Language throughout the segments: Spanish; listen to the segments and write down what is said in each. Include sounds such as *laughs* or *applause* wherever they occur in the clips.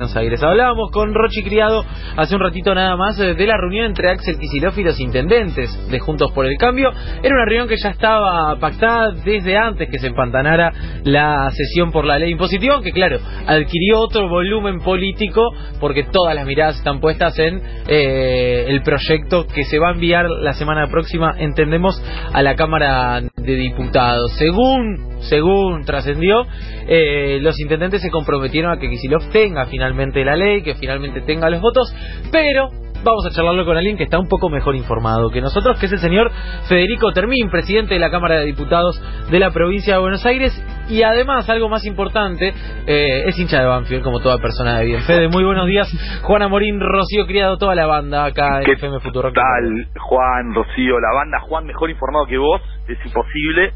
Buenos Aires. Hablábamos con Rochi Criado hace un ratito nada más eh, de la reunión entre Axel Kicillof y los intendentes de Juntos por el Cambio. Era una reunión que ya estaba pactada desde antes que se empantanara la sesión por la ley impositiva, que claro, adquirió otro volumen político porque todas las miradas están puestas en eh, el proyecto que se va a enviar la semana próxima, entendemos, a la Cámara de Diputados. Según según trascendió, eh, los intendentes se comprometieron a que Kicillof tenga finalmente la ley, que finalmente tenga los votos, pero vamos a charlarlo con alguien que está un poco mejor informado que nosotros, que es el señor Federico Termín, presidente de la Cámara de Diputados de la provincia de Buenos Aires, y además, algo más importante, eh, es hincha de Banfield, como toda persona de bien. Fede, muy buenos días. Juana Morín, Rocío Criado, toda la banda acá en FM Futuro. ¿Qué tal, Juan, Rocío, la banda? Juan, mejor informado que vos, es imposible.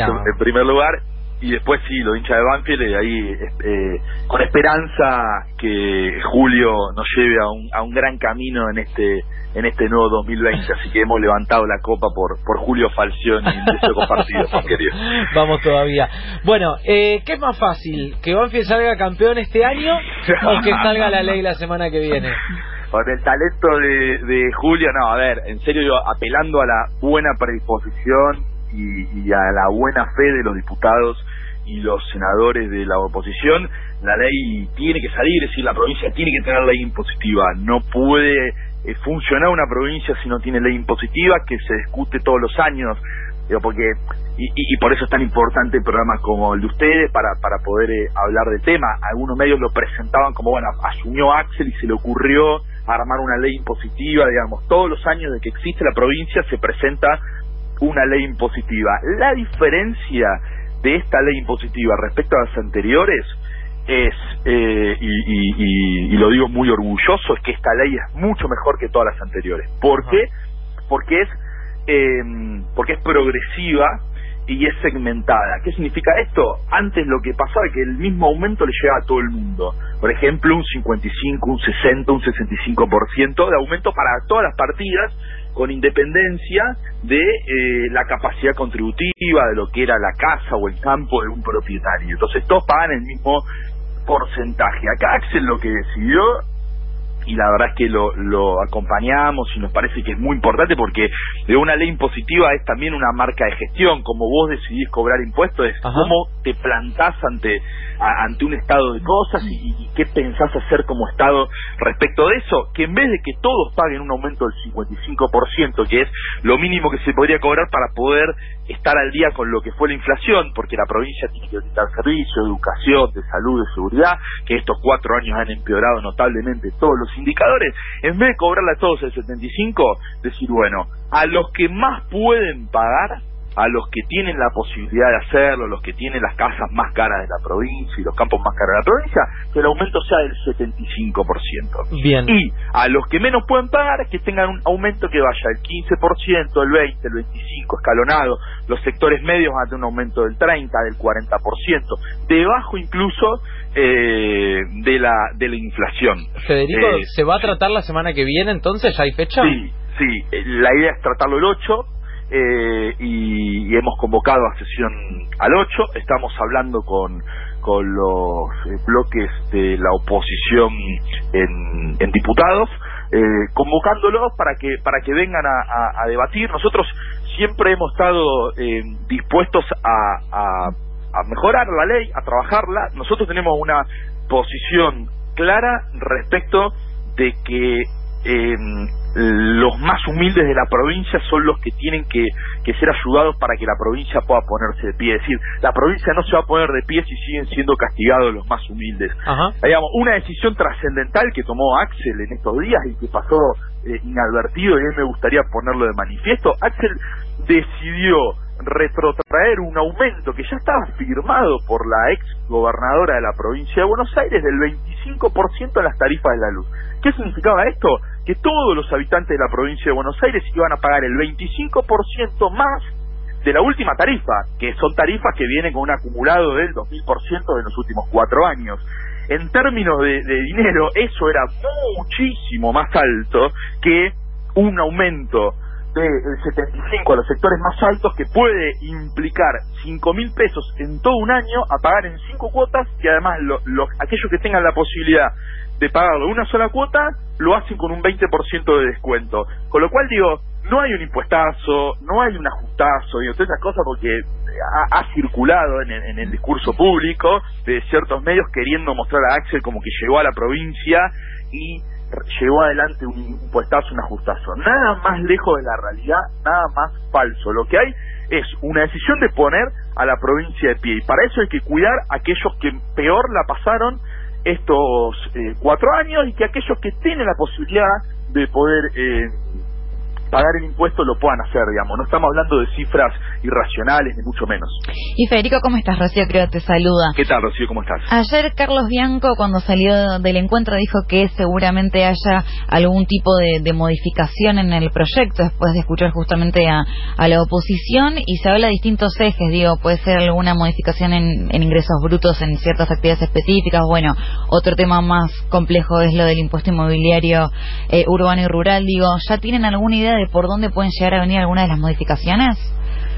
En primer lugar, y después sí, lo hincha de Banfield, y ahí eh, con esperanza que Julio nos lleve a un, a un gran camino en este en este nuevo 2020, así que hemos levantado la copa por por Julio Falcioni y deseo *laughs* compartido, querido. Vamos todavía. Bueno, eh, ¿qué es más fácil? ¿Que Banfield salga campeón este año o que salga la ley la semana que viene? Con el talento de, de Julio, no, a ver, en serio, yo apelando a la buena predisposición y, y a la buena fe de los diputados y los senadores de la oposición, la ley tiene que salir, es decir, la provincia tiene que tener ley impositiva, no puede eh, funcionar una provincia si no tiene ley impositiva que se discute todos los años, digo, porque y, por eso es tan importante programas como el de ustedes para, para poder eh, hablar del tema. Algunos medios lo presentaban como, bueno, asumió Axel y se le ocurrió armar una ley impositiva, digamos, todos los años de que existe la provincia se presenta una ley impositiva. La diferencia de esta ley impositiva respecto a las anteriores es, eh, y, lo digo muy orgulloso, es que esta ley es mucho mejor que todas las anteriores. ¿Por qué? Porque es, eh, porque es progresiva y es segmentada. ¿Qué significa esto? Antes lo que pasaba es que el mismo aumento le llegaba a todo el mundo. Por ejemplo, un 55, un 60, un 65% de aumento para todas las partidas con independencia de eh, la capacidad contributiva de lo que era la casa o el campo de un propietario. Entonces todos pagan el mismo porcentaje. Acá Axel lo que decidió y la verdad es que lo, lo acompañamos y nos parece que es muy importante porque de una ley impositiva es también una marca de gestión, como vos decidís cobrar impuestos, es cómo te plantás ante ante un estado de cosas y, qué pensás hacer como Estado respecto de eso, que en vez de que todos paguen un aumento del 55%, que es lo mínimo que se podría cobrar para poder estar al día con lo que fue la inflación, porque la provincia tiene que brindar servicios, educación, de salud, de seguridad, que estos cuatro años han empeorado notablemente todos los indicadores, en vez de cobrarle a todos el 75, decir, bueno, a los que más pueden pagar, a los que tienen la posibilidad de hacerlo, los que tienen las casas más caras de la provincia y los campos más caros de la provincia, que el aumento sea del 75%. Bien. Y a los que menos pueden pagar, que tengan un aumento que vaya del 15%, el 20%, el 25% escalonado. Los sectores medios van a tener un aumento del 30%, del 40%, debajo incluso eh, de la de la inflación. Federico, eh, ¿se va a tratar la semana que viene entonces? ¿Ya hay fecha? Sí, sí. Eh, la idea es tratarlo el 8 eh, y, hemos convocado a sesión al 8. Estamos hablando con, con los eh, bloques de la oposición en, diputados, eh, convocándolos para que, para que vengan a, debatir. Nosotros siempre hemos estado eh, dispuestos a, a mejorar la ley, a trabajarla. Nosotros tenemos una posición clara respecto de que eh, los más humildes de la provincia son los que tienen que, que, ser ayudados para que la provincia pueda ponerse de pie. Es decir, la provincia no se va a poner de pie si siguen siendo castigados los más humildes. Digamos, una decisión trascendental que tomó Axel en estos días y que pasó eh, inadvertido, y a mí me gustaría ponerlo de manifiesto, Axel decidió retrotraer un aumento que ya estaba firmado por la ex gobernadora de la provincia de Buenos Aires del 25% en las tarifas de la luz. ¿Qué significaba esto? Que todos los habitantes de la provincia de Buenos Aires iban a pagar el 25% más de la última tarifa, que son tarifas que vienen con un acumulado del 2000% de los últimos cuatro años. En términos de, de dinero, eso era muchísimo más alto que un aumento del 75 a los sectores más altos que puede implicar 5 mil pesos en todo un año a pagar en cinco cuotas y además lo, aquellos que tengan la posibilidad de pagarlo una sola cuota, lo hacen con un 20% de descuento. Con lo cual digo, no hay un impuestazo, no hay un ajustazo, digo, todas esas cosas porque ha, circulado en, el discurso público de ciertos medios queriendo mostrar a Axel como que llegó a la provincia y llevó adelante un impuestazo, un ajustazo. Nada más lejos de la realidad, nada más falso. Lo que hay es una decisión de poner a la provincia de pie y para eso hay que cuidar a aquellos que peor la pasaron estos eh, cuatro años y que aquellos que tienen la posibilidad de poder eh, pagar el impuesto lo puedan hacer, digamos. No estamos hablando de cifras irracionales, ni mucho menos. Y Federico, ¿cómo estás? Rocío creo te saluda. ¿Qué tal, Rocío? ¿Cómo estás? Ayer Carlos Bianco, cuando salió del encuentro, dijo que seguramente haya algún tipo de, modificación en el proyecto, después de escuchar justamente a, la oposición, y se habla de distintos ejes, digo, puede ser alguna modificación en, ingresos brutos en ciertas actividades específicas, bueno, otro tema más complejo es lo del impuesto inmobiliario eh, urbano y rural, digo, ¿ya tienen alguna idea de por dónde pueden llegar a venir algunas de las modificaciones?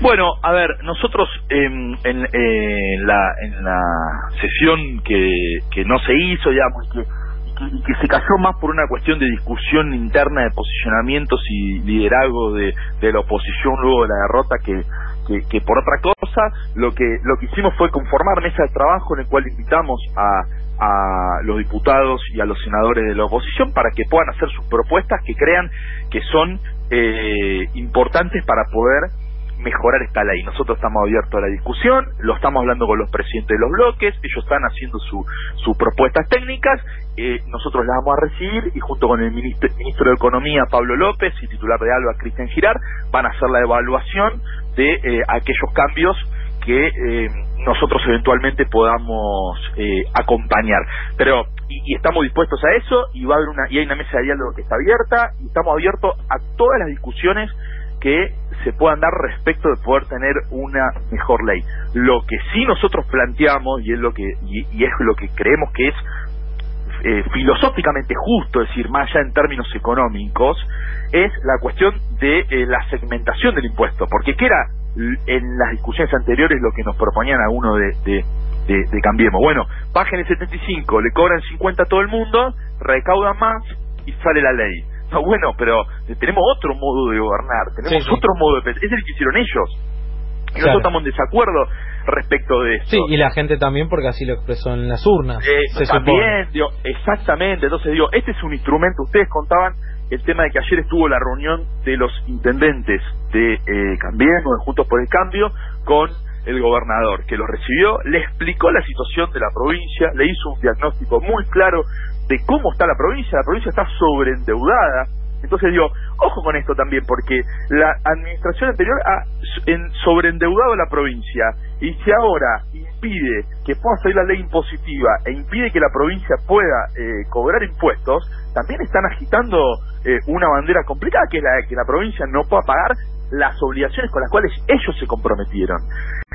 Bueno, a ver, nosotros en, la, en la sesión que, que no se hizo, digamos, que, que, se cayó más por una cuestión de discusión interna de posicionamientos y liderazgo de, de la oposición luego de la derrota que, que, que, por otra cosa, lo que, lo que hicimos fue conformar mesa de trabajo en el cual invitamos a, a los diputados y a los senadores de la oposición para que puedan hacer sus propuestas que crean que son eh, importantes para poder mejorar esta ley. Nosotros estamos abiertos a la discusión, lo estamos hablando con los presidentes de los bloques, ellos están haciendo sus su propuestas técnicas, eh, nosotros las vamos a recibir y junto con el ministro, ministro de Economía, Pablo López, y titular de ALBA, Cristian Girar, van a hacer la evaluación de eh, aquellos cambios que eh, nosotros eventualmente podamos eh, acompañar. Pero y, estamos dispuestos a eso y va a haber una y hay una mesa de diálogo que está abierta y estamos abiertos a todas las discusiones que se puedan dar respecto de poder tener una mejor ley. Lo que sí nosotros planteamos y es lo que y, es lo que creemos que es eh, filosóficamente justo, es decir, más allá en términos económicos, es la cuestión de eh, la segmentación del impuesto, porque ¿qué era en las discusiones anteriores lo que nos proponían algunos de, de, de, Cambiemos. Bueno, bajen el 75, le cobran 50 a todo el mundo, recaudan más y sale la ley. No, bueno, pero tenemos otro modo de gobernar, tenemos otro modo de pensar. Es el que hicieron ellos. Y nosotros estamos en desacuerdo respecto de eso. Sí, y la gente también porque así lo expresó en las urnas. Eh, también, digo, exactamente. Entonces digo, este es un instrumento, ustedes contaban el tema de que ayer estuvo la reunión de los intendentes de eh, Cambiemos, de Juntos por el Cambio, con el gobernador, que lo recibió, le explicó la situación de la provincia, le hizo un diagnóstico muy claro de cómo está la provincia, la provincia está sobreendeudada, entonces digo, ojo con esto también, porque la administración anterior ha sobreendeudado a la provincia y si ahora impide que pueda salir la ley impositiva e impide que la provincia pueda eh, cobrar impuestos, también están agitando eh, una bandera complicada, que es la de que la provincia no pueda pagar las obligaciones con las cuales ellos se comprometieron.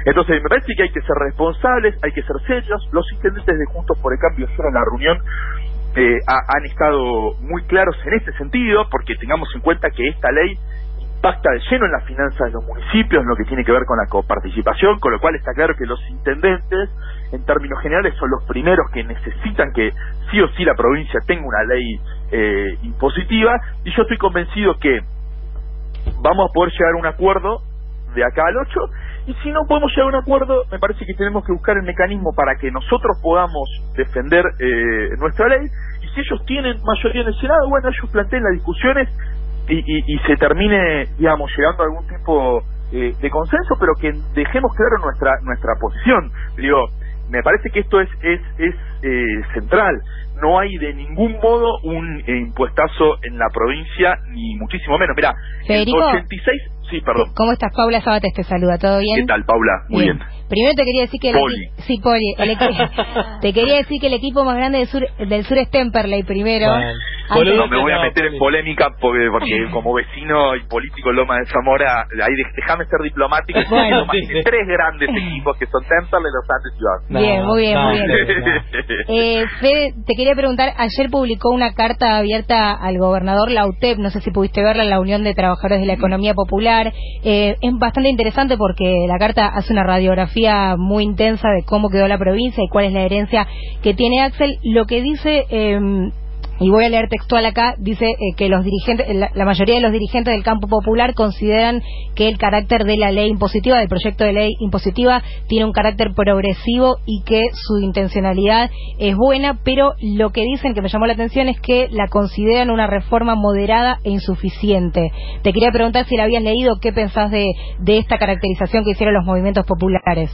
Entonces, me parece que hay que ser responsables, hay que ser serios. Los intendentes de Juntos por el Cambio en la reunión eh, han estado muy claros en este sentido, porque tengamos en cuenta que esta ley impacta de lleno en las finanzas de los municipios, en lo que tiene que ver con la coparticipación, con lo cual está claro que los intendentes, en términos generales, son los primeros que necesitan que sí o sí la provincia tenga una ley eh, impositiva, y yo estoy convencido que vamos a poder llegar a un acuerdo de acá al 8 y si no podemos llegar a un acuerdo, me parece que tenemos que buscar el mecanismo para que nosotros podamos defender eh, nuestra ley. Y si ellos tienen mayoría en el Senado, bueno, ellos planteen las discusiones y, y, se termine, digamos, llegando a algún tipo eh, de consenso, pero que dejemos claro nuestra nuestra posición. Digo, me parece que esto es es, es eh, central. No hay de ningún modo un impuestazo en la provincia, ni muchísimo menos. Mira, el 86 Sí, perdón. ¿Cómo estás, Paula Sabates? Te saluda, ¿todo bien? ¿Qué tal, Paula? Muy bien. Primero te quería decir que... Poli. sí, Poli. *laughs* te quería decir que el equipo más grande del sur, del sur es Temperley, primero. no me voy a meter en polémica porque, porque *laughs* como vecino y político Loma de Zamora, ahí déjame ser diplomático. Bueno, tiene tres grandes equipos que son Temperley, Los Andes y Bien, muy bien, muy bien. eh, Fede, te quería preguntar, ayer publicó una carta abierta al gobernador la UTEP, no sé si pudiste verla en la Unión de Trabajadores de la Economía Popular. Eh, es bastante interesante porque la carta hace una radiografía muy intensa de cómo quedó la provincia y cuál es la herencia que tiene Axel. Lo que dice eh, y voy a leer textual acá, dice eh, que los dirigentes, la, mayoría de los dirigentes del campo popular consideran que el carácter de la ley impositiva, del proyecto de ley impositiva, tiene un carácter progresivo y que su intencionalidad es buena, pero lo que dicen que me llamó la atención es que la consideran una reforma moderada e insuficiente. Te quería preguntar si la habías leído, ¿qué pensás de, esta caracterización que hicieron los movimientos populares?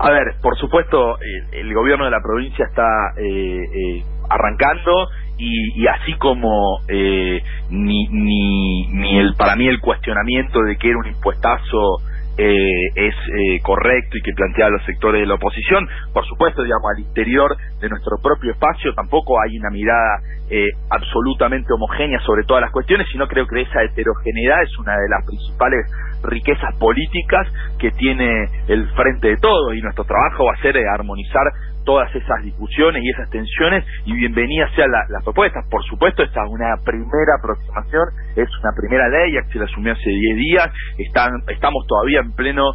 A ver, por supuesto, el, gobierno de la provincia está eh, eh, arrancando y, así como eh, ni, ni, ni el para mí el cuestionamiento de que era un impuestazo eh, es eh, correcto y que plantea los sectores de la oposición. Por supuesto, digamos, al interior de nuestro propio espacio tampoco hay una mirada eh, absolutamente homogénea sobre todas las cuestiones, sino creo que esa heterogeneidad es una de las principales riquezas políticas que tiene el frente de todo y nuestro trabajo va a ser armonizar todas esas discusiones y esas tensiones y bienvenidas sean las propuestas. Por supuesto, esta es una primera aproximación, es una primera ley, se la asumió hace 10 días, están, estamos todavía en pleno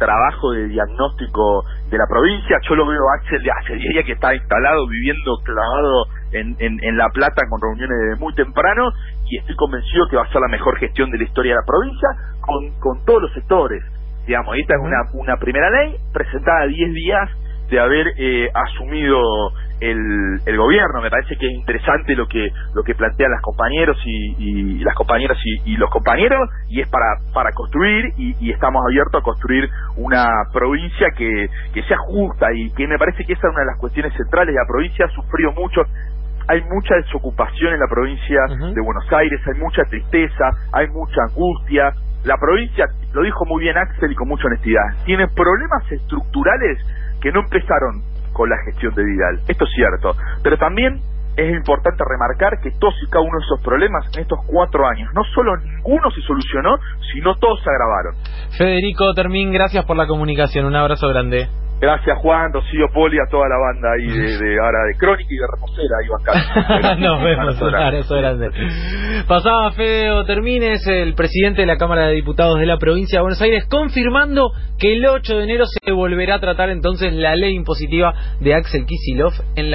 trabajo de diagnóstico de la provincia. Yo lo veo Axel hace 10 días que está instalado, viviendo clavado en, en, La Plata con reuniones desde muy temprano y estoy convencido que va a ser la mejor gestión de la historia de la provincia con, con todos los sectores. Digamos, esta es una, una primera ley presentada 10 días de haber eh, asumido el, el, gobierno. Me parece que es interesante lo que lo que plantean las compañeros y, las compañeras y, los compañeros y es para para construir y, estamos abiertos a construir una provincia que, que sea justa y que me parece que esa es una de las cuestiones centrales. La provincia ha sufrido mucho hay mucha desocupación en la provincia de Buenos Aires, hay mucha tristeza, hay mucha angustia. La provincia, lo dijo muy bien Axel y con mucha honestidad, tiene problemas estructurales que no empezaron con la gestión de Vidal. Esto es cierto. Pero también es importante remarcar que todos y cada uno de esos problemas en estos cuatro años, no solo ninguno se solucionó, sino todos se agravaron. Federico Termín, gracias por la comunicación. Un abrazo grande. Gracias Juan, Rocío Poli, a toda la banda ahí de, ahora de Crónica y de Reposera, ahí acá. *laughs* Nos vemos, abrazo grande. Pasaba Feo Termines, el presidente de la Cámara de Diputados de la provincia de Buenos Aires, confirmando que el 8 de enero se volverá a tratar entonces la ley impositiva de Axel Kisilov en la